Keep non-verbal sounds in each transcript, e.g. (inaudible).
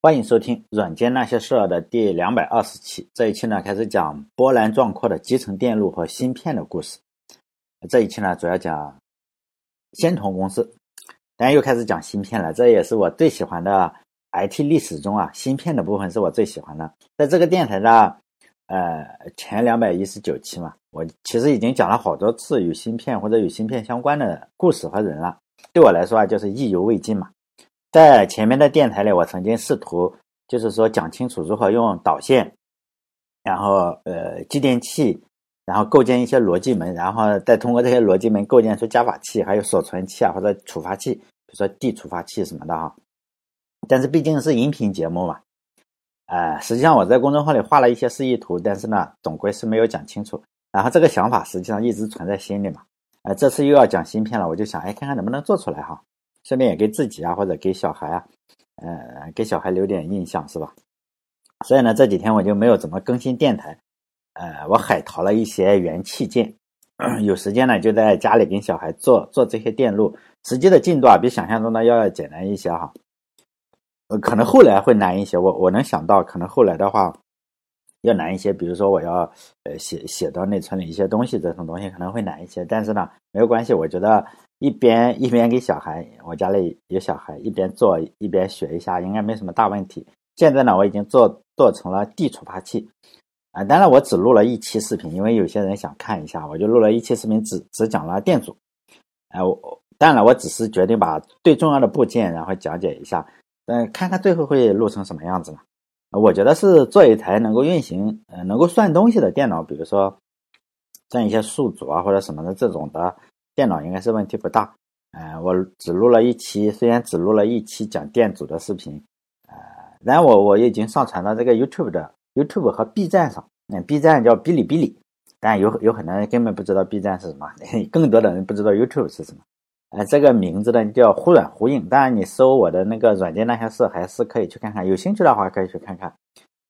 欢迎收听《软件那些事儿》的第两百二十期。这一期呢，开始讲波澜壮阔的集成电路和芯片的故事。这一期呢，主要讲仙童公司。当然又开始讲芯片了，这也是我最喜欢的 IT 历史中啊，芯片的部分是我最喜欢的。在这个电台的呃前两百一十九期嘛，我其实已经讲了好多次与芯片或者与芯片相关的故事和人了。对我来说啊，就是意犹未尽嘛。在前面的电台里，我曾经试图就是说讲清楚如何用导线，然后呃继电器，然后构建一些逻辑门，然后再通过这些逻辑门构建出加法器，还有锁存器啊或者触发器，比如说 D 触发器什么的哈。但是毕竟是音频节目嘛，呃，实际上我在公众号里画了一些示意图，但是呢，总归是没有讲清楚。然后这个想法实际上一直存在心里嘛，呃，这次又要讲芯片了，我就想，哎，看看能不能做出来哈。顺便也给自己啊，或者给小孩啊，呃，给小孩留点印象是吧？所以呢，这几天我就没有怎么更新电台，呃，我海淘了一些元器件，有时间呢就在家里跟小孩做做这些电路，实际的进度啊比想象中的要简单一些哈，呃，可能后来会难一些，我我能想到可能后来的话要难一些，比如说我要呃写写到内存里一些东西，这种东西可能会难一些，但是呢没有关系，我觉得。一边一边给小孩，我家里有小孩，一边做一边学一下，应该没什么大问题。现在呢，我已经做做成了 D 触发器，啊，当然我只录了一期视频，因为有些人想看一下，我就录了一期视频，只只讲了电阻。哎，我当然，我只是决定把最重要的部件然后讲解一下，嗯，看看最后会录成什么样子呢？我觉得是做一台能够运行、呃，能够算东西的电脑，比如说算一些数组啊或者什么的这种的。电脑应该是问题不大，呃，我只录了一期，虽然只录了一期讲电阻的视频，呃，然后我我已经上传到这个 YouTube 的 YouTube 和 B 站上，嗯，B 站叫哔哩哔哩，但有有很多人根本不知道 B 站是什么，(laughs) 更多的人不知道 YouTube 是什么，呃，这个名字呢叫忽软忽硬，当然你搜我的那个软件那些事还是可以去看看，有兴趣的话可以去看看，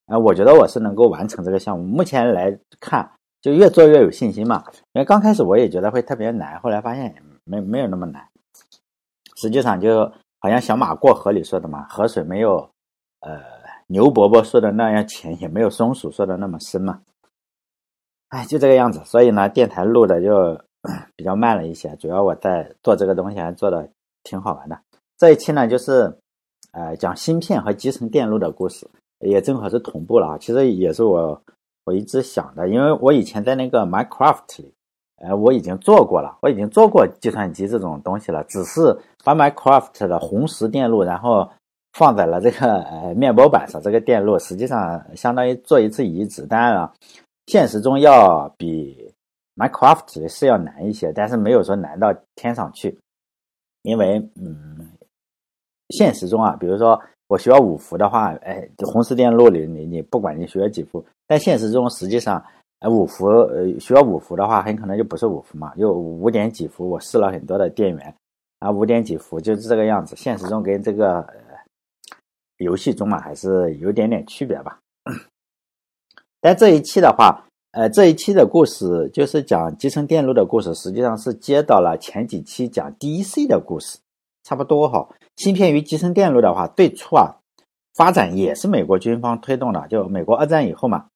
呃，我觉得我是能够完成这个项目，目前来看。就越做越有信心嘛，因为刚开始我也觉得会特别难，后来发现没没有那么难。实际上就好像小马过河里说的嘛，河水没有呃牛伯伯说的那样浅，也没有松鼠说的那么深嘛。哎，就这个样子。所以呢，电台录的就 (clears throat) 比较慢了一些，主要我在做这个东西还做的挺好玩的。这一期呢，就是呃讲芯片和集成电路的故事，也正好是同步了啊。其实也是我。我一直想的，因为我以前在那个 Minecraft 里，呃，我已经做过了，我已经做过计算机这种东西了，只是把 Minecraft 的红石电路，然后放在了这个呃面包板上，这个电路实际上相当于做一次移植。当然了，现实中要比 Minecraft 是要难一些，但是没有说难到天上去，因为嗯，现实中啊，比如说。我学五伏的话，哎，红石电路里你你不管你学几伏，但现实中实际上，呃，五伏呃学五伏的话，很可能就不是五伏嘛，就五点几伏。我试了很多的电源，啊，五点几伏就是这个样子。现实中跟这个游戏中嘛，还是有点点区别吧。但这一期的话，呃，这一期的故事就是讲集成电路的故事，实际上是接到了前几期讲 DC 的故事。差不多哈，芯片与集成电路的话，最初啊发展也是美国军方推动的。就美国二战以后嘛，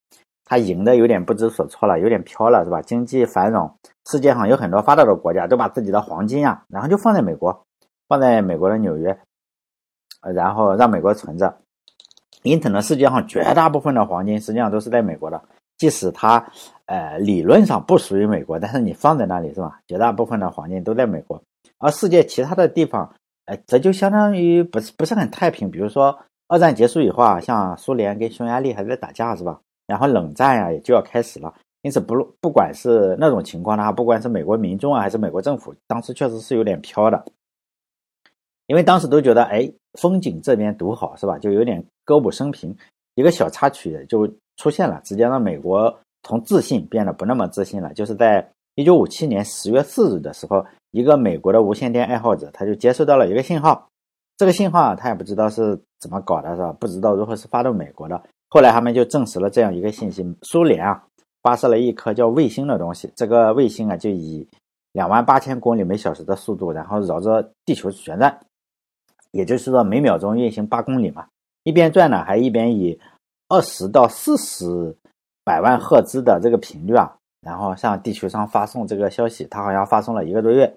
他赢的有点不知所措了，有点飘了，是吧？经济繁荣，世界上有很多发达的国家都把自己的黄金啊，然后就放在美国，放在美国的纽约，然后让美国存着。因此呢，世界上绝大部分的黄金实际上都是在美国的，即使它呃理论上不属于美国，但是你放在那里是吧？绝大部分的黄金都在美国，而世界其他的地方。哎，这就相当于不是不是很太平。比如说，二战结束以后啊，像苏联跟匈牙利还在打架，是吧？然后冷战呀也就要开始了。因此，不不管是那种情况的话，不管是美国民众啊，还是美国政府，当时确实是有点飘的。因为当时都觉得，哎，风景这边独好，是吧？就有点歌舞升平。一个小插曲就出现了，直接让美国从自信变得不那么自信了。就是在一九五七年十月四日的时候。一个美国的无线电爱好者，他就接收到了一个信号，这个信号啊，他也不知道是怎么搞的，是吧？不知道如何是发到美国的。后来他们就证实了这样一个信息：苏联啊，发射了一颗叫卫星的东西，这个卫星啊，就以两万八千公里每小时的速度，然后绕着地球旋转，也就是说每秒钟运行八公里嘛。一边转呢，还一边以二十到四十百万赫兹的这个频率啊，然后向地球上发送这个消息。他好像发送了一个多月。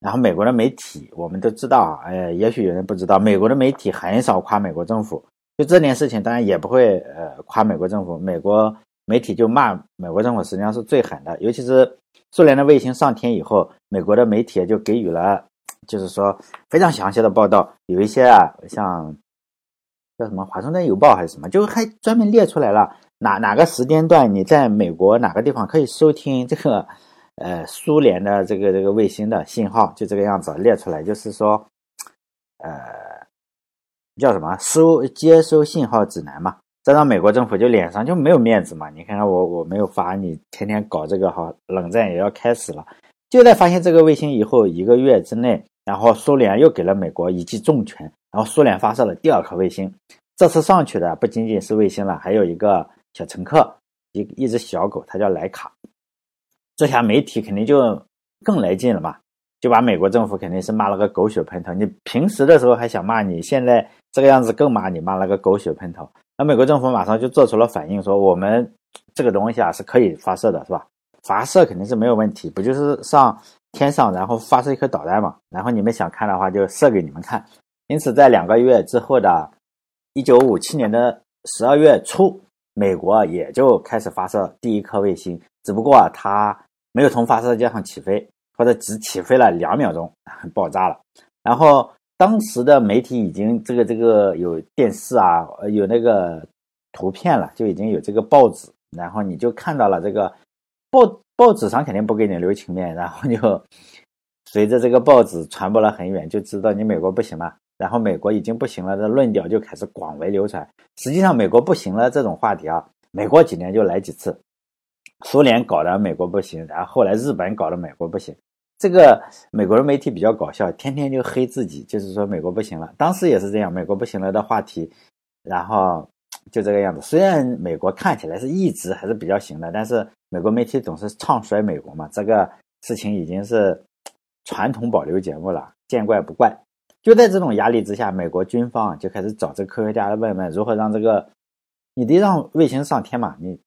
然后美国的媒体，我们都知道啊，哎，也许有人不知道，美国的媒体很少夸美国政府。就这件事情，当然也不会呃夸美国政府。美国媒体就骂美国政府，实际上是最狠的。尤其是苏联的卫星上天以后，美国的媒体就给予了，就是说非常详细的报道。有一些啊，像叫什么《华盛顿邮报》还是什么，就还专门列出来了哪哪个时间段你在美国哪个地方可以收听这个。呃，苏联的这个这个卫星的信号就这个样子列出来，就是说，呃，叫什么收接收信号指南嘛？这让美国政府就脸上就没有面子嘛？你看看我我没有发，你天天搞这个哈，冷战也要开始了。就在发现这个卫星以后一个月之内，然后苏联又给了美国一记重拳，然后苏联发射了第二颗卫星。这次上去的不仅仅是卫星了，还有一个小乘客，一一只小狗，它叫莱卡。这下媒体肯定就更来劲了嘛，就把美国政府肯定是骂了个狗血喷头。你平时的时候还想骂你，现在这个样子更骂你，骂了个狗血喷头。那美国政府马上就做出了反应，说我们这个东西啊是可以发射的，是吧？发射肯定是没有问题，不就是上天上然后发射一颗导弹嘛？然后你们想看的话就射给你们看。因此，在两个月之后的1957年的12月初，美国也就开始发射第一颗卫星，只不过啊它。没有从发射架上起飞，或者只起飞了两秒钟，(laughs) 爆炸了。然后当时的媒体已经这个这个有电视啊，有那个图片了，就已经有这个报纸，然后你就看到了这个报报纸上肯定不给你留情面，然后就随着这个报纸传播了很远，就知道你美国不行了。然后美国已经不行了的论调就开始广为流传。实际上美国不行了这种话题啊，美国几年就来几次。苏联搞的美国不行，然后后来日本搞的美国不行。这个美国的媒体比较搞笑，天天就黑自己，就是说美国不行了。当时也是这样，美国不行了的话题，然后就这个样子。虽然美国看起来是一直还是比较行的，但是美国媒体总是唱衰美国嘛。这个事情已经是传统保留节目了，见怪不怪。就在这种压力之下，美国军方就开始找这科学家问问如何让这个，你得让卫星上天嘛，你。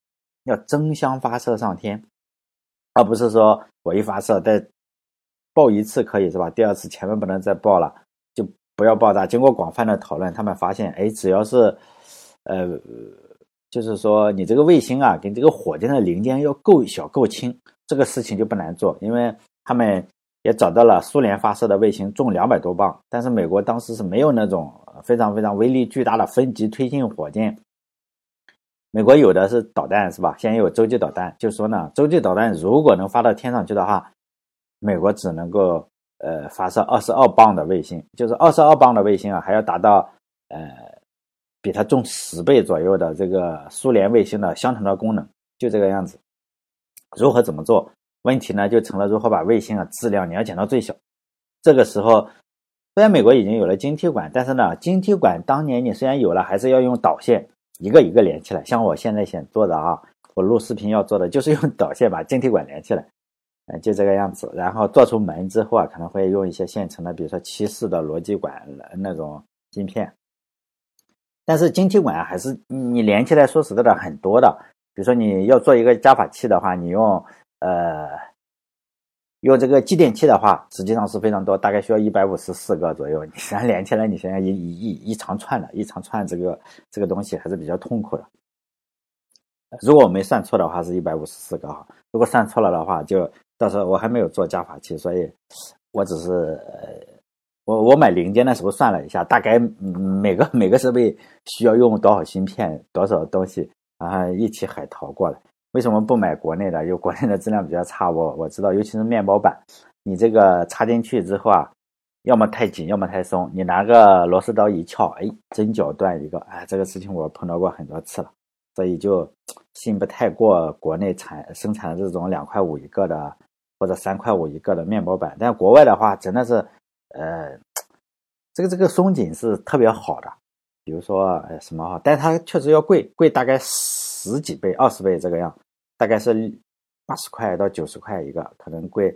要争相发射上天，而不是说我一发射再爆一次可以是吧？第二次千万不能再爆了，就不要爆炸。经过广泛的讨论，他们发现，哎，只要是呃，就是说你这个卫星啊，跟这个火箭的零件要够小够轻，这个事情就不难做。因为他们也找到了苏联发射的卫星重两百多磅，但是美国当时是没有那种非常非常威力巨大的分级推进火箭。美国有的是导弹，是吧？现在有洲际导弹，就说呢，洲际导弹如果能发到天上去的话，美国只能够呃发射二十二磅的卫星，就是二十二磅的卫星啊，还要达到呃比它重十倍左右的这个苏联卫星的相同的功能，就这个样子。如何怎么做？问题呢就成了如何把卫星啊质量你要减到最小。这个时候，虽然美国已经有了晶体管，但是呢，晶体管当年你虽然有了，还是要用导线。一个一个连起来，像我现在想做的啊，我录视频要做的就是用导线把晶体管连起来，嗯，(laughs) 就这个样子。然后做出门之后啊，可能会用一些现成的，比如说七四的逻辑管那种晶片。但是晶体管还是你连起来，说实在的很多的。比如说你要做一个加法器的话，你用呃。用这个继电器的话，实际上是非常多，大概需要一百五十四个左右。你现在连起来，你现在一一一一长串的，一长串这个这个东西还是比较痛苦的。如果我没算错的话，是一百五十四个哈。如果算错了的话，就到时候我还没有做加法器，所以我只是我我买零件的时候算了一下，大概每个每个设备需要用多少芯片，多少东西，然后一起海淘过来。为什么不买国内的？因为国内的质量比较差。我我知道，尤其是面包板，你这个插进去之后啊，要么太紧，要么太松。你拿个螺丝刀一撬，哎，针脚断一个。哎，这个事情我碰到过很多次了，所以就信不太过国内产生产的这种两块五一个的或者三块五一个的面包板。但国外的话，真的是，呃，这个这个松紧是特别好的。比如说什么哈，但它确实要贵，贵大概十十几倍、二十倍这个样。大概是八十块到九十块一个，可能贵。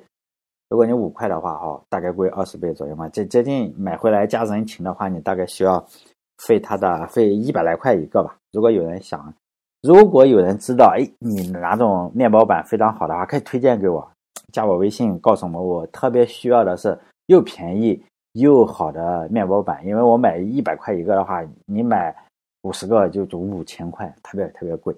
如果你五块的话，哈，大概贵二十倍左右嘛。这接近买回来加人情的话，你大概需要费他的费一百来块一个吧。如果有人想，如果有人知道，哎，你哪种面包板非常好的话，可以推荐给我，加我微信，告诉我我特别需要的是又便宜又好的面包板，因为我买一百块一个的话，你买五十个就就五千块，特别特别贵。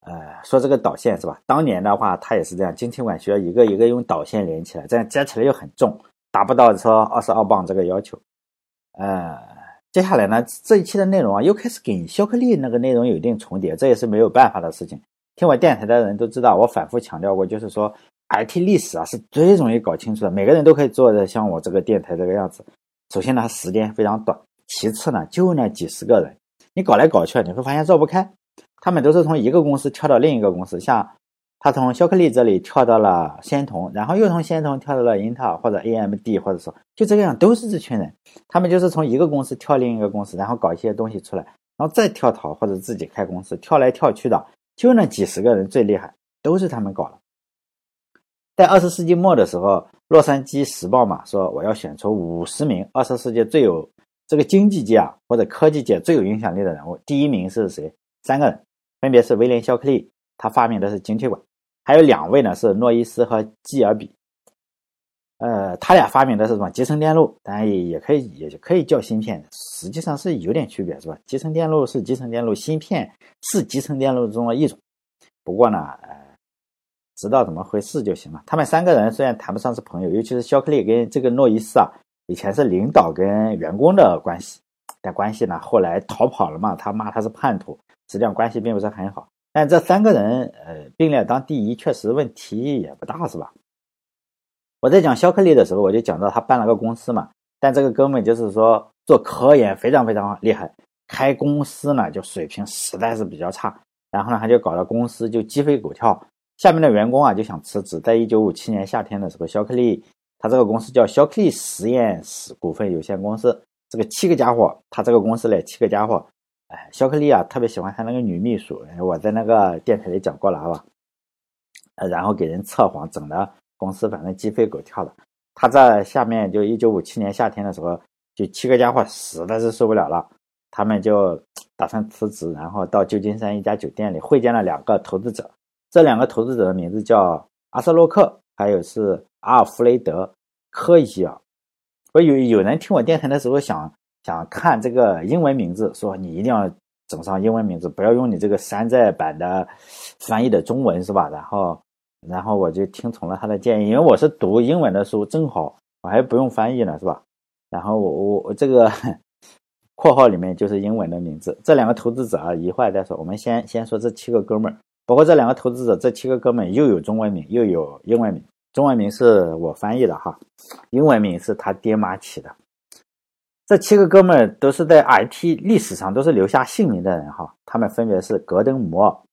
呃，说这个导线是吧？当年的话，它也是这样，晶体管需要一个一个用导线连起来，这样接起来又很重，达不到说二十二磅这个要求。呃，接下来呢，这一期的内容啊，又开始跟肖克利那个内容有一定重叠，这也是没有办法的事情。听我电台的人都知道，我反复强调过，就是说 IT 历史啊是最容易搞清楚的，每个人都可以做的像我这个电台这个样子。首先呢，时间非常短；其次呢，就那几十个人，你搞来搞去，你会发现绕不开。他们都是从一个公司跳到另一个公司，像他从肖克利这里跳到了仙童，然后又从仙童跳到了英特尔或者 AMD，或者说就这个样，都是这群人。他们就是从一个公司跳另一个公司，然后搞一些东西出来，然后再跳槽或者自己开公司，跳来跳去的，就那几十个人最厉害，都是他们搞的。在二十世纪末的时候，洛杉矶时报嘛说我要选出五十名二十世纪最有这个经济界啊或者科技界最有影响力的人物，第一名是谁？三个人。分别是威廉·肖克利，他发明的是晶体管；还有两位呢，是诺伊斯和基尔比。呃，他俩发明的是什么？集成电路，当然也也可以，也可以叫芯片，实际上是有点区别，是吧？集成电路是集成电路，芯片是集成电路中的一种。不过呢，呃，知道怎么回事就行了。他们三个人虽然谈不上是朋友，尤其是肖克利跟这个诺伊斯啊，以前是领导跟员工的关系，但关系呢后来逃跑了嘛，他骂他是叛徒。实际上关系并不是很好，但这三个人，呃，并列当第一，确实问题也不大，是吧？我在讲肖克利的时候，我就讲到他办了个公司嘛，但这个哥们就是说做科研非常非常厉害，开公司呢就水平实在是比较差，然后呢他就搞了公司就鸡飞狗跳，下面的员工啊就想辞职，在一九五七年夏天的时候，肖克利他这个公司叫肖克利实验室股份有限公司，这个七个家伙，他这个公司嘞七个家伙。哎，肖克利啊，特别喜欢他那个女秘书，我在那个电台里讲过了，好吧？呃，然后给人测谎，整的公司反正鸡飞狗跳的。他在下面就一九五七年夏天的时候，就七个家伙实在是受不了了，他们就打算辞职，然后到旧金山一家酒店里会见了两个投资者。这两个投资者的名字叫阿瑟洛克，还有是阿尔弗雷德科伊尔。我有有人听我电台的时候想。想看这个英文名字，说你一定要整上英文名字，不要用你这个山寨版的翻译的中文，是吧？然后，然后我就听从了他的建议，因为我是读英文的书，正好我还不用翻译呢，是吧？然后我我我这个 (laughs) 括号里面就是英文的名字。这两个投资者啊，一会儿再说。我们先先说这七个哥们儿，包括这两个投资者，这七个哥们儿又有中文名又有英文名，中文名是我翻译的哈，英文名是他爹妈起的。这七个哥们儿都是在 IT 历史上都是留下姓名的人哈，他们分别是格登·摩、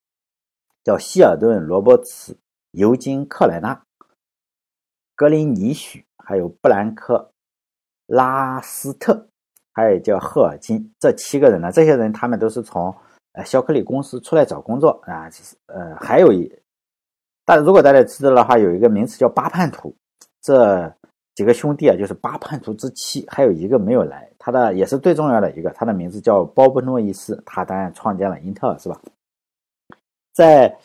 叫希尔顿·罗伯茨、尤金·克莱纳、格林尼许，还有布兰科·拉斯特，还有叫赫尔金。这七个人呢，这些人他们都是从呃肖克利公司出来找工作啊，呃，还有一，但如果大家知道的话，有一个名词叫八叛徒，这。几个兄弟啊，就是八叛徒之七，还有一个没有来，他的也是最重要的一个，他的名字叫鲍勃诺伊斯，他当然创建了英特尔，是吧？在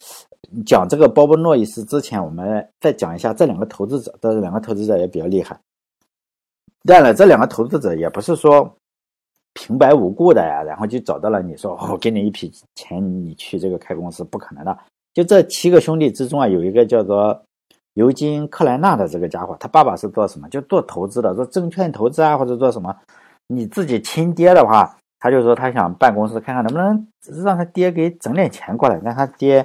讲这个鲍勃诺伊斯之前，我们再讲一下这两个投资者，这两个投资者也比较厉害。当然，这两个投资者也不是说平白无故的呀，然后就找到了你说，我给你一笔钱，你去这个开公司，不可能的。就这七个兄弟之中啊，有一个叫做。尤金·克莱纳的这个家伙，他爸爸是做什么？就做投资的，做证券投资啊，或者做什么？你自己亲爹的话，他就说他想办公司，看看能不能让他爹给整点钱过来。但他爹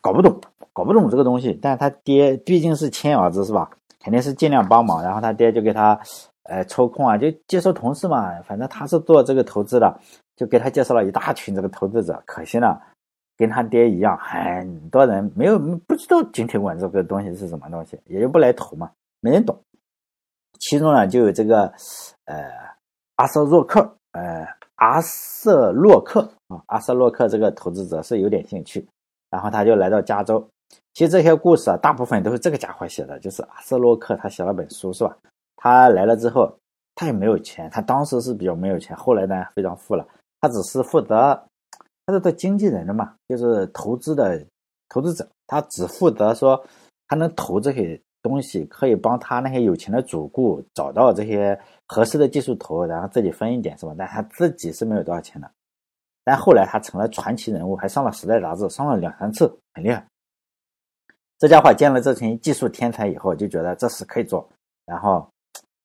搞不懂，搞不懂这个东西。但他爹毕竟是亲儿子，是吧？肯定是尽量帮忙。然后他爹就给他，呃，抽空啊，就介绍同事嘛。反正他是做这个投资的，就给他介绍了一大群这个投资者。可惜呢。跟他爹一样，很多人没有不知道晶体管这个东西是什么东西，也就不来投嘛，没人懂。其中呢，就有这个呃阿瑟洛克，呃阿瑟洛克啊，阿瑟洛克这个投资者是有点兴趣，然后他就来到加州。其实这些故事啊，大部分都是这个家伙写的，就是阿瑟洛克他写了本书是吧？他来了之后，他也没有钱，他当时是比较没有钱，后来呢非常富了。他只是负责，他是做经纪人的嘛，就是投资的投资者，他只负责说他能投这些东西，可以帮他那些有钱的主顾找到这些合适的技术投，然后自己分一点，是吧？但他自己是没有多少钱的。但后来他成了传奇人物，还上了《时代》杂志，上了两三次，很厉害。这家伙见了这群技术天才以后，就觉得这事可以做，然后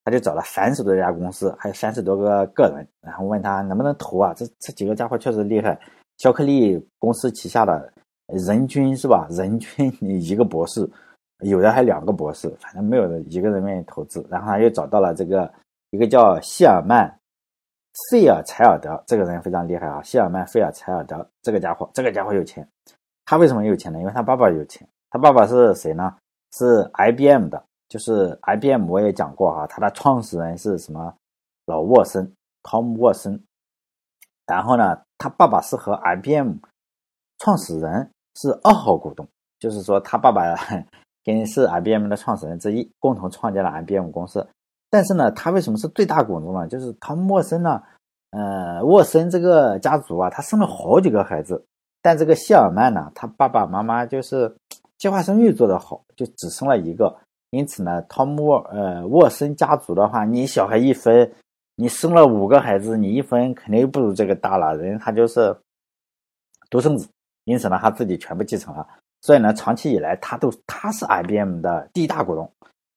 他就找了三十多家公司，还有三十多个个人，然后问他能不能投啊？这这几个家伙确实厉害。肖克利公司旗下的人均是吧？人均一个博士，有的还两个博士，反正没有一个人愿意投资。然后他又找到了这个一个叫谢尔曼·费尔柴尔德这个人非常厉害啊！谢尔曼·费尔柴尔德这个家伙，这个家伙有钱。他为什么有钱呢？因为他爸爸有钱。他爸爸是谁呢？是 IBM 的，就是 IBM 我也讲过哈，他的创始人是什么？老沃森，汤姆沃森。然后呢，他爸爸是和 IBM 创始人是二号股东，就是说他爸爸 (laughs) 跟是 IBM 的创始人之一，共同创建了 IBM 公司。但是呢，他为什么是最大股东呢？就是汤姆沃森呢，呃，沃森这个家族啊，他生了好几个孩子，但这个谢尔曼呢，他爸爸妈妈就是。(tsk) 计划生育做得好，就只生了一个，因此呢，汤姆沃呃沃森家族的话，你小孩一分，你生了五个孩子，你一分肯定不如这个大了。人他就是独生子，因此呢，他自己全部继承了。所以呢，长期以来他都他是 IBM 的第一大股东。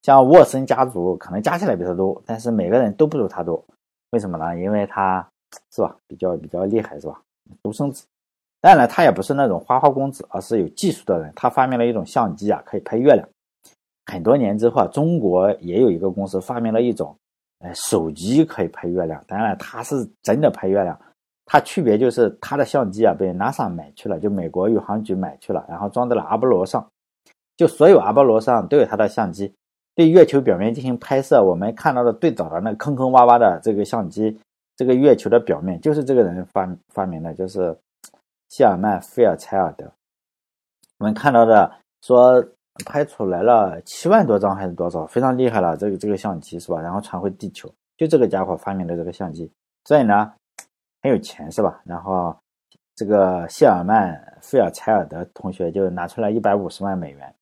像沃森家族可能加起来比他多，但是每个人都不如他多。为什么呢？因为他是吧，比较比较厉害是吧？独生子。当然，他也不是那种花花公子，而是有技术的人。他发明了一种相机啊，可以拍月亮。很多年之后啊，中国也有一个公司发明了一种，呃，手机可以拍月亮。当然，他是真的拍月亮。它区别就是他的相机啊被 NASA 买去了，就美国宇航局买去了，然后装在了阿波罗上。就所有阿波罗上都有他的相机，对月球表面进行拍摄。我们看到的最早的那坑坑洼洼的这个相机，这个月球的表面就是这个人发发明的，就是。(tsk) 谢尔曼·菲尔柴尔德，我们看到的说拍出来了七万多张还是多少，非常厉害了。这个这个相机是吧？然后传回地球，就这个家伙发明的这个相机，所以呢很有钱是吧？然后这个谢尔曼·菲尔柴尔德同学就拿出来一百五十万美元，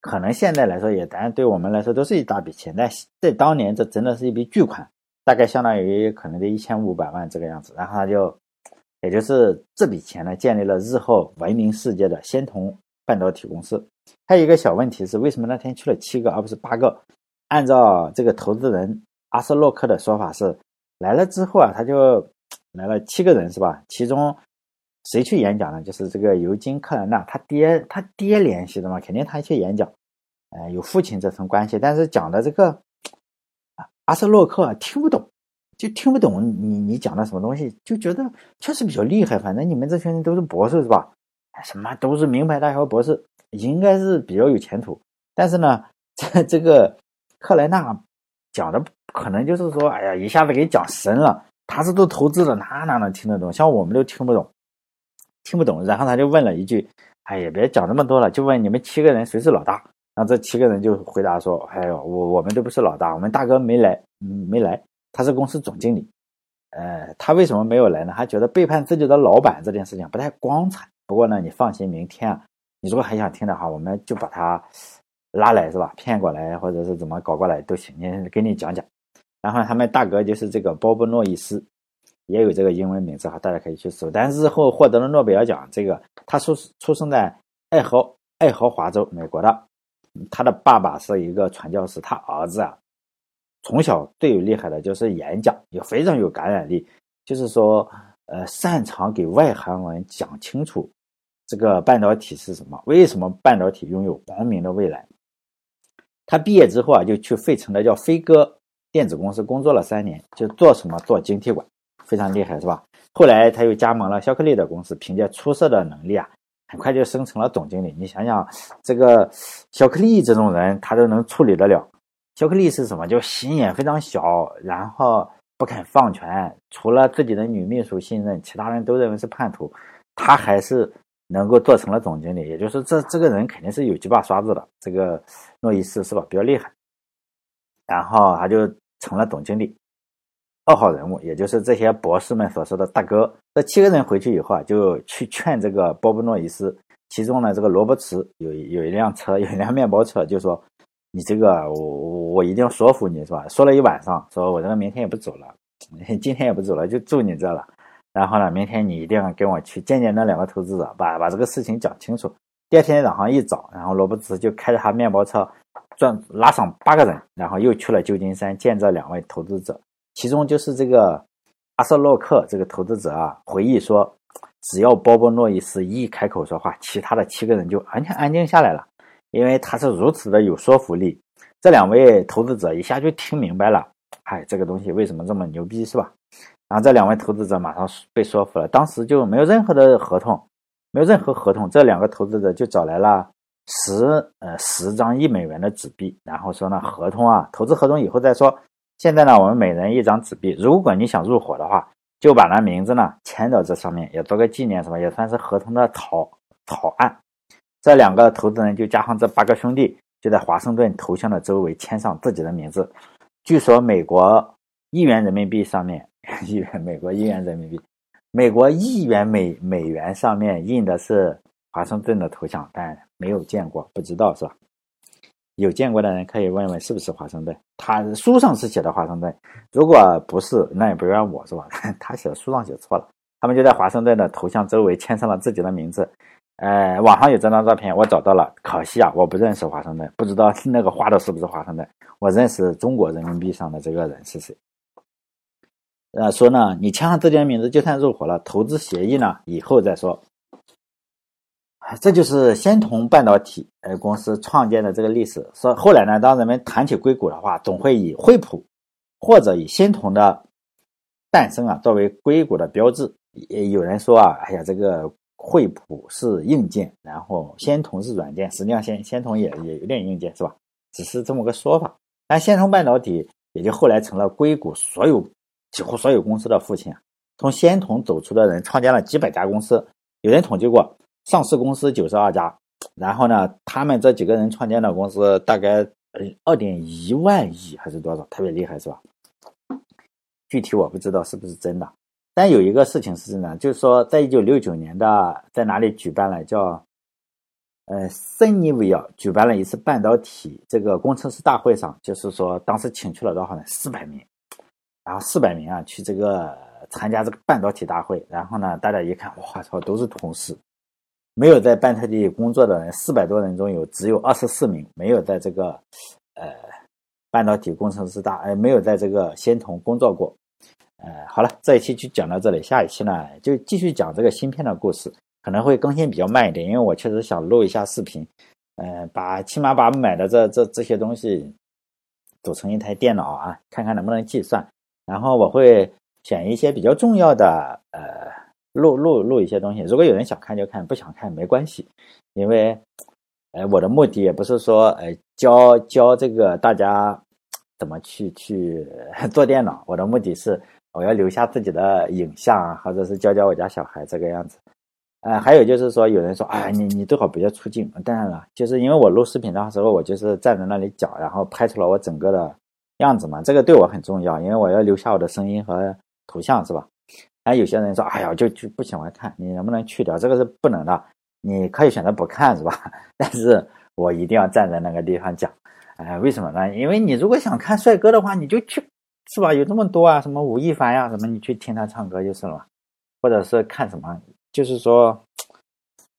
可能现在来说也当然对我们来说都是一大笔钱，但在当年这真的是一笔巨款，大概相当于可能得一千五百万这个样子。然后他就。也就是这笔钱呢，建立了日后闻名世界的仙童半导体公司。还有一个小问题是，为什么那天去了七个而不是八个？按照这个投资人阿斯洛克的说法是，来了之后啊，他就来了七个人是吧？其中谁去演讲呢？就是这个尤金·克兰纳，他爹他爹联系的嘛，肯定他去演讲。呃，有父亲这层关系，但是讲的这个阿斯洛克听不懂。就听不懂你你讲的什么东西，就觉得确实比较厉害。反正你们这群人都是博士是吧？什么都是名牌大学博士，应该是比较有前途。但是呢，这这个克莱纳讲的可能就是说，哎呀，一下子给讲神了。他是做投资的，哪哪能听得懂？像我们都听不懂，听不懂。然后他就问了一句：“哎呀，别讲那么多了，就问你们七个人谁是老大？”然后这七个人就回答说：“哎呦，我我们都不是老大，我们大哥没来，没来。”他是公司总经理，呃，他为什么没有来呢？他觉得背叛自己的老板这件事情不太光彩。不过呢，你放心，明天啊，你如果还想听的话，我们就把他拉来，是吧？骗过来，或者是怎么搞过来都行，你给你讲讲。然后他们大哥就是这个鲍勃诺伊斯，也有这个英文名字哈，大家可以去搜。但日后获得了诺贝尔奖，这个他出出生在爱荷爱荷华州，美国的，他的爸爸是一个传教士，他儿子啊。从小最有厉害的就是演讲，也非常有感染力。就是说，呃，擅长给外行人讲清楚这个半导体是什么，为什么半导体拥有光明的未来。他毕业之后啊，就去费城的叫飞鸽电子公司工作了三年，就做什么做晶体管，非常厉害，是吧？后来他又加盟了肖克利的公司，凭借出色的能力啊，很快就升成了总经理。你想想，这个肖克利这种人，他都能处理得了。肖克利是什么？就心眼非常小，然后不肯放权，除了自己的女秘书信任，其他人都认为是叛徒。他还是能够做成了总经理，也就是这这个人肯定是有几把刷子的。这个诺伊斯是吧？比较厉害，然后他就成了总经理。二号人物，也就是这些博士们所说的大哥。这七个人回去以后啊，就去劝这个波布诺伊斯。其中呢，这个罗伯茨有有一辆车，(laughs) 有一辆面包车，就说：“你这个，我我一定要说服你，是吧？”说了一晚上，说我这个明天也不走了，今天也不走了，就住你这了。然后呢，明天你一定要跟我去见见那两个投资者，把把这个事情讲清楚。第二天早上一早，然后罗伯茨就开着他面包车，转拉上八个人，然后又去了旧金山见这两位投资者。其中就是这个阿瑟洛克这个投资者啊，回忆说。只要波波诺伊斯一开口说话，其他的七个人就完全安静下来了，因为他是如此的有说服力。这两位投资者一下就听明白了，哎，这个东西为什么这么牛逼，是吧？然后这两位投资者马上被说服了，当时就没有任何的合同，没有任何合同，这两个投资者就找来了十呃十张一美元的纸币，然后说呢，合同啊，投资合同以后再说，现在呢，我们每人一张纸币，如果你想入伙的话。就把那名字呢签到这上面，也做个纪念，什么也算是合同的草草案。这两个投资人就加上这八个兄弟，就在华盛顿头像的周围签上自己的名字。据说美国一元人民币上面，(laughs) 一元美国一元人民币，美国一元美美元上面印的是华盛顿的头像，但没有见过，不知道是吧？有见过的人可以问问是不是华盛顿？他书上是写的华盛顿，如果不是，那也不怨我是吧？(laughs) 他写的书上写错了。他们就在华盛顿的头像周围签上了自己的名字。呃，网上有这张照片，我找到了。可惜啊，我不认识华盛顿，不知道那个画的是不是华盛顿。我认识中国人民币上的这个人是谁？呃，说呢，你签上自己的名字就算入伙了，投资协议呢以后再说。这就是仙童半导体呃公司创建的这个历史。说后来呢，当人们谈起硅谷的话，总会以惠普或者以仙童的诞生啊作为硅谷的标志。也有人说啊，哎呀，这个惠普是硬件，然后仙童是软件。实际上，仙仙童也也有点硬件，是吧？只是这么个说法。但仙童半导体也就后来成了硅谷所有几乎所有公司的父亲。从仙童走出的人，创建了几百家公司。有人统计过。上市公司九十二家，然后呢，他们这几个人创建的公司大概呃二点一万亿还是多少，特别厉害是吧？具体我不知道是不是真的，但有一个事情是真的，就是说在一九六九年的在哪里举办了叫呃森尼维尔举办了一次半导体这个工程师大会上，就是说当时请去了多少人？四百名，然后四百名啊去这个参加这个半导体大会，然后呢大家一看，哇操，都是同事。没有在半导体工作的人，四百多人中有只有二十四名没有在这个，呃，半导体工程师大，呃，没有在这个仙童工作过。呃，好了，这一期就讲到这里，下一期呢就继续讲这个芯片的故事，可能会更新比较慢一点，因为我确实想录一下视频，呃，把起码把买的这这这些东西组成一台电脑啊，看看能不能计算，然后我会选一些比较重要的，呃。录录录一些东西，如果有人想看就看，不想看没关系，因为，呃，我的目的也不是说，呃，教教这个大家怎么去去做电脑，我的目的是我要留下自己的影像，或者是教教我家小孩这个样子。呃，还有就是说，有人说，哎，你你最好不要出镜。当然了，就是因为我录视频的时候，我就是站在那里讲，然后拍出了我整个的样子嘛，这个对我很重要，因为我要留下我的声音和图像，是吧？哎，有些人说，哎呀，就就不喜欢看，你能不能去掉？这个是不能的，你可以选择不看，是吧？(laughs) 但是我一定要站在那个地方讲，哎，为什么呢？因为你如果想看帅哥的话，你就去，是吧？有这么多啊，什么吴亦凡呀，什么，你去听他唱歌就是了，或者是看什么，就是说，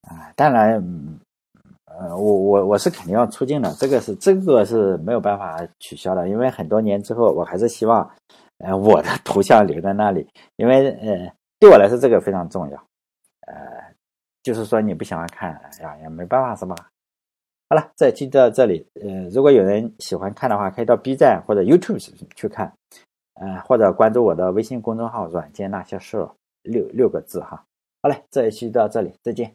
啊，当然，呃，我我我是肯定要出镜的，这个是这个是没有办法取消的，因为很多年之后，我还是希望。呃，我的图像留在那里，因为呃，对我来说这个非常重要。呃，就是说你不喜欢看呀，也没办法，是吧？好了，这期到这里。呃，如果有人喜欢看的话，可以到 B 站或者 YouTube 去看，呃，或者关注我的微信公众号“软件那些事”，六六个字哈。好嘞，这一期到这里，再见。